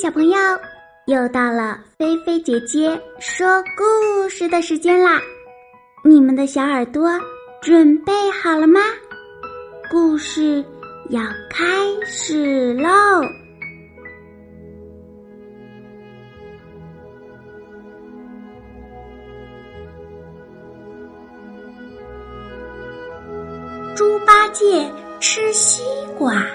小朋友，又到了菲菲姐姐说故事的时间啦！你们的小耳朵准备好了吗？故事要开始喽！猪八戒吃西瓜。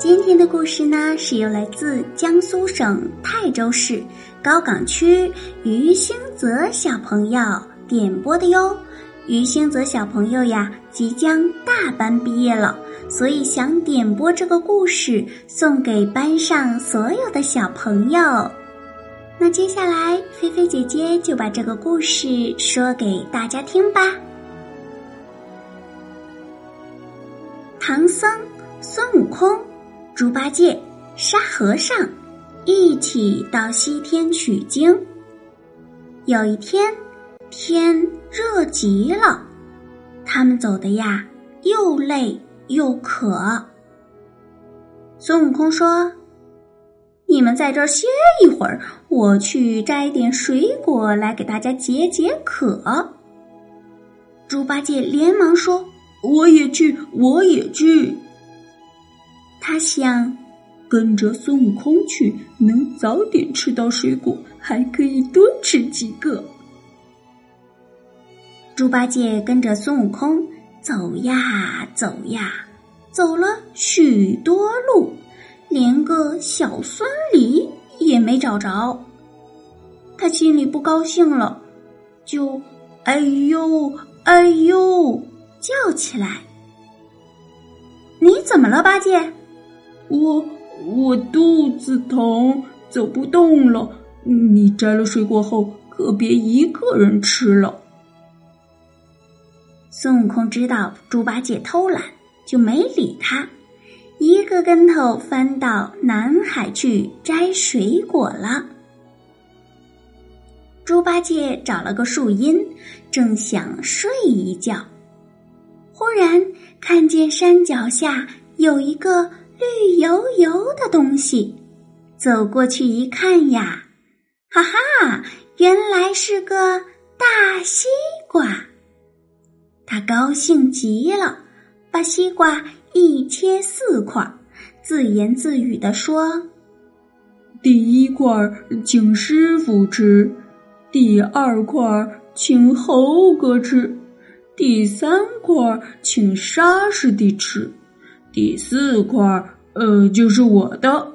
今天的故事呢，是由来自江苏省泰州市高岗区于兴泽小朋友点播的哟。于兴泽小朋友呀，即将大班毕业了，所以想点播这个故事送给班上所有的小朋友。那接下来，菲菲姐姐就把这个故事说给大家听吧。唐僧、孙悟空。猪八戒、沙和尚一起到西天取经。有一天，天热极了，他们走的呀又累又渴。孙悟空说：“你们在这儿歇一会儿，我去摘点水果来给大家解解渴。”猪八戒连忙说：“我也去，我也去。”他想跟着孙悟空去，能早点吃到水果，还可以多吃几个。猪八戒跟着孙悟空走呀走呀，走了许多路，连个小孙梨也没找着。他心里不高兴了，就哎呦哎呦叫起来：“你怎么了，八戒？”我我肚子疼，走不动了。你摘了水果后，可别一个人吃了。孙悟空知道猪八戒偷懒，就没理他，一个跟头翻到南海去摘水果了。猪八戒找了个树荫，正想睡一觉，忽然看见山脚下有一个。绿油油的东西，走过去一看呀，哈哈，原来是个大西瓜。他高兴极了，把西瓜一切四块，自言自语的说：“第一块请师傅吃，第二块请猴哥吃，第三块请沙师弟吃。”第四块，呃，就是我的。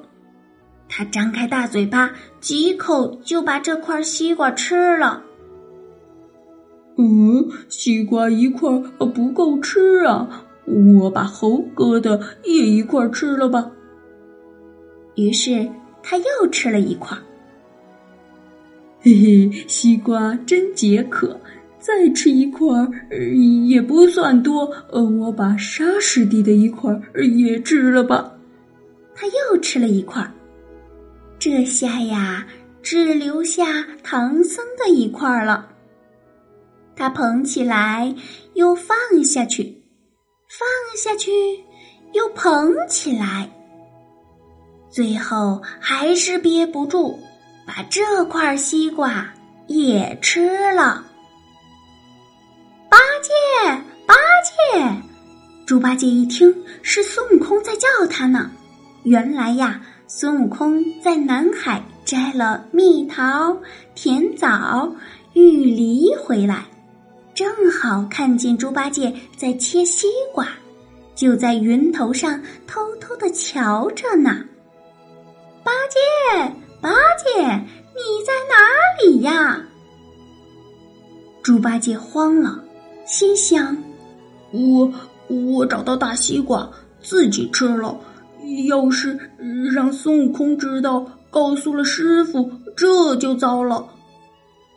他张开大嘴巴，几口就把这块西瓜吃了。嗯，西瓜一块不够吃啊，我把猴哥的也一块吃了吧。于是他又吃了一块。嘿嘿，西瓜真解渴。再吃一块儿也不算多，呃，我把沙师弟的一块儿也吃了吧。他又吃了一块儿，这下呀，只留下唐僧的一块儿了。他捧起来又放下去，放下去又捧起来，最后还是憋不住，把这块西瓜也吃了。八戒，八戒！猪八戒一听是孙悟空在叫他呢。原来呀，孙悟空在南海摘了蜜桃、甜枣、玉梨回来，正好看见猪八戒在切西瓜，就在云头上偷偷的瞧着呢。八戒，八戒，你在哪里呀？猪八戒慌了。心想：“我我找到大西瓜，自己吃了。要是让孙悟空知道，告诉了师傅，这就糟了。”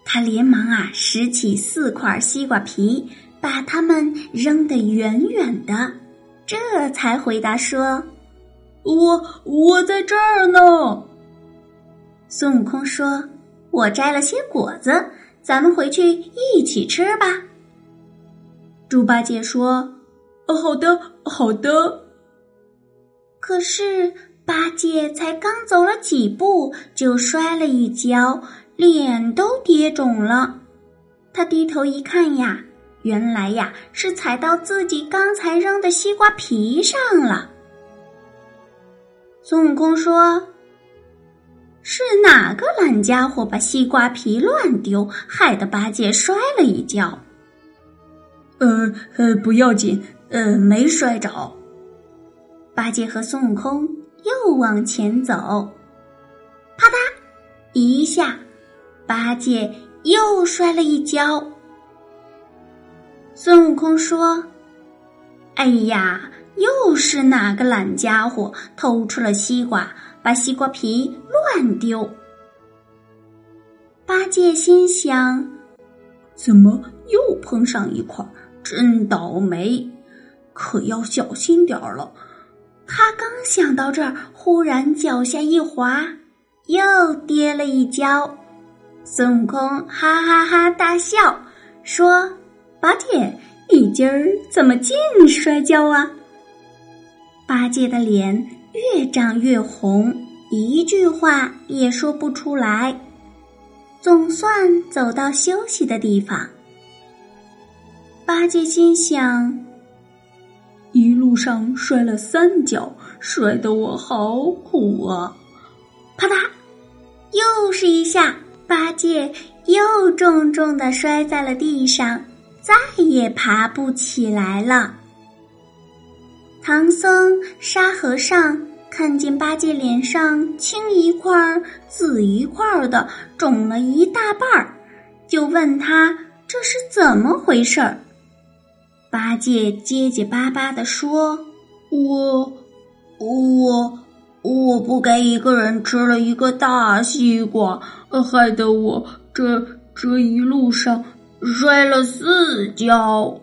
他连忙啊拾起四块西瓜皮，把它们扔得远远的，这才回答说：“我我在这儿呢。”孙悟空说：“我摘了些果子，咱们回去一起吃吧。”猪八戒说：“哦好的，好的。”可是八戒才刚走了几步，就摔了一跤，脸都跌肿了。他低头一看呀，原来呀是踩到自己刚才扔的西瓜皮上了。孙悟空说：“是哪个懒家伙把西瓜皮乱丢，害得八戒摔了一跤？”呃呃，不要紧，呃，没摔着。八戒和孙悟空又往前走，啪嗒一下，八戒又摔了一跤。孙悟空说：“哎呀，又是哪个懒家伙偷吃了西瓜，把西瓜皮乱丢？”八戒心想：“怎么又碰上一块儿？”真倒霉，可要小心点儿了。他刚想到这儿，忽然脚下一滑，又跌了一跤。孙悟空哈哈哈大笑，说：“八戒，你今儿怎么净摔跤啊？”八戒的脸越长越红，一句话也说不出来。总算走到休息的地方。八戒心想：一路上摔了三跤，摔得我好苦啊！啪嗒，又是一下，八戒又重重的摔在了地上，再也爬不起来了。唐僧、沙和尚看见八戒脸上青一块紫一块的，肿了一大半儿，就问他这是怎么回事儿。八戒结结巴巴的说：“我，我，我不该一个人吃了一个大西瓜，害得我这这一路上摔了四跤。”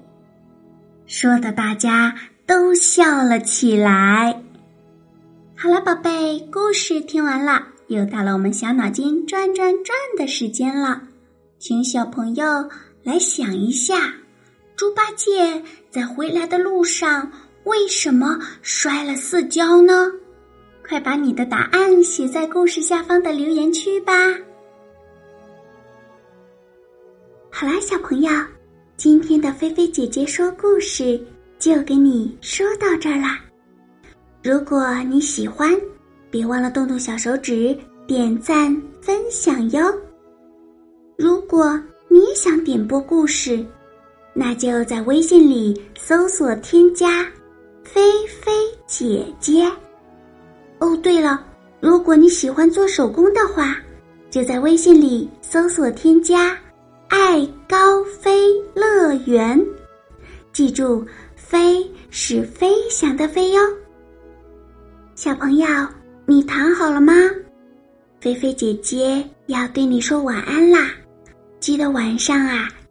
说的大家都笑了起来。好了，宝贝，故事听完了，又到了我们小脑筋转转转的时间了，请小朋友来想一下。猪八戒在回来的路上为什么摔了四跤呢？快把你的答案写在故事下方的留言区吧。好啦，小朋友，今天的菲菲姐姐说故事就给你说到这儿啦。如果你喜欢，别忘了动动小手指点赞分享哟。如果你也想点播故事。那就在微信里搜索添加“菲菲姐姐”。哦，对了，如果你喜欢做手工的话，就在微信里搜索添加“爱高飞乐园”。记住，“飞”是飞翔的“飞”哟。小朋友，你躺好了吗？菲菲姐姐要对你说晚安啦！记得晚上啊。